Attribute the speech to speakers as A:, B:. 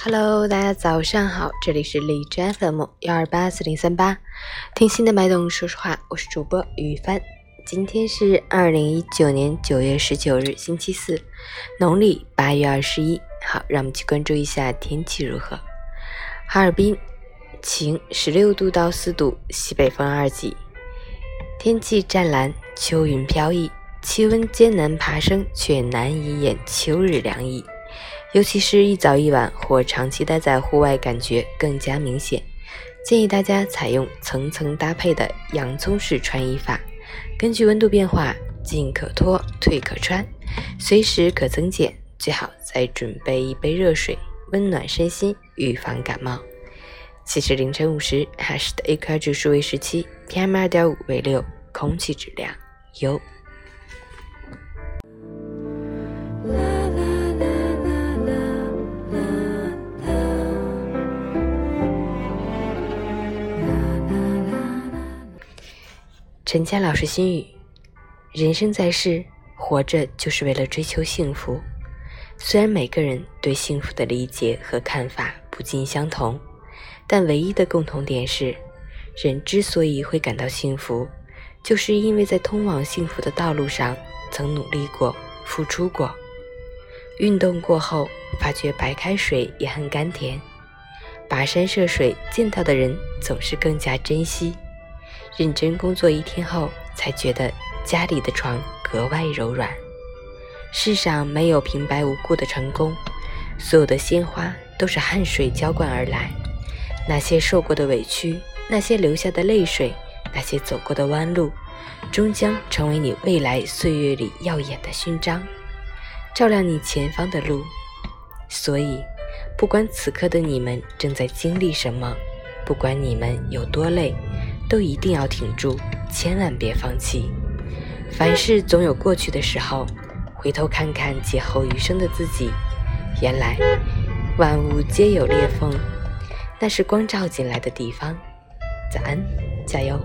A: Hello，大家早上好，这里是荔枝 FM 幺二八四零三八，听心的脉动说实话，我是主播于帆。今天是二零一九年九月十九日，星期四，农历八月二十一。好，让我们去关注一下天气如何。哈尔滨晴，十六度到四度，西北风二级，天气湛蓝，秋云飘逸，气温艰难爬升，却难以掩秋日凉意。尤其是一早一晚或长期待在户外，感觉更加明显。建议大家采用层层搭配的洋葱式穿衣法，根据温度变化，进可脱，退可穿，随时可增减。最好再准备一杯热水，温暖身心，预防感冒。其实凌晨五时，哈市的 AQI 指数为十七，PM 二点五为六，空气质量优。陈佳老师心语：人生在世，活着就是为了追求幸福。虽然每个人对幸福的理解和看法不尽相同，但唯一的共同点是，人之所以会感到幸福，就是因为在通往幸福的道路上曾努力过、付出过。运动过后，发觉白开水也很甘甜；跋山涉水见到的人，总是更加珍惜。认真工作一天后，才觉得家里的床格外柔软。世上没有平白无故的成功，所有的鲜花都是汗水浇灌而来。那些受过的委屈，那些流下的泪水，那些走过的弯路，终将成为你未来岁月里耀眼的勋章，照亮你前方的路。所以，不管此刻的你们正在经历什么，不管你们有多累。都一定要挺住，千万别放弃。凡事总有过去的时候，回头看看劫后余生的自己，原来万物皆有裂缝，那是光照进来的地方。早安，加油！